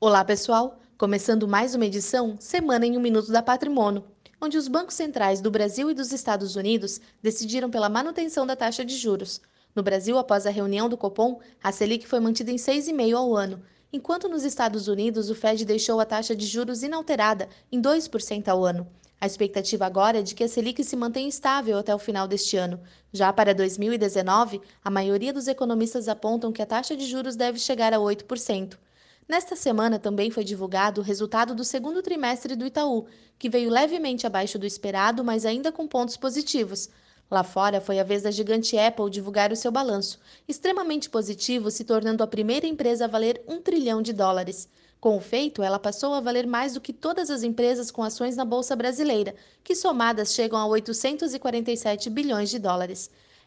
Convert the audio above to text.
Olá, pessoal! Começando mais uma edição Semana em um Minuto da Patrimônio, onde os bancos centrais do Brasil e dos Estados Unidos decidiram pela manutenção da taxa de juros. No Brasil, após a reunião do Copom, a Selic foi mantida em 6,5% ao ano, enquanto nos Estados Unidos o Fed deixou a taxa de juros inalterada em 2% ao ano. A expectativa agora é de que a Selic se mantenha estável até o final deste ano. Já para 2019, a maioria dos economistas apontam que a taxa de juros deve chegar a 8%. Nesta semana também foi divulgado o resultado do segundo trimestre do Itaú, que veio levemente abaixo do esperado, mas ainda com pontos positivos. Lá fora foi a vez da gigante Apple divulgar o seu balanço, extremamente positivo, se tornando a primeira empresa a valer um trilhão de dólares. Com o feito, ela passou a valer mais do que todas as empresas com ações na Bolsa Brasileira, que somadas chegam a 847 bilhões de dólares.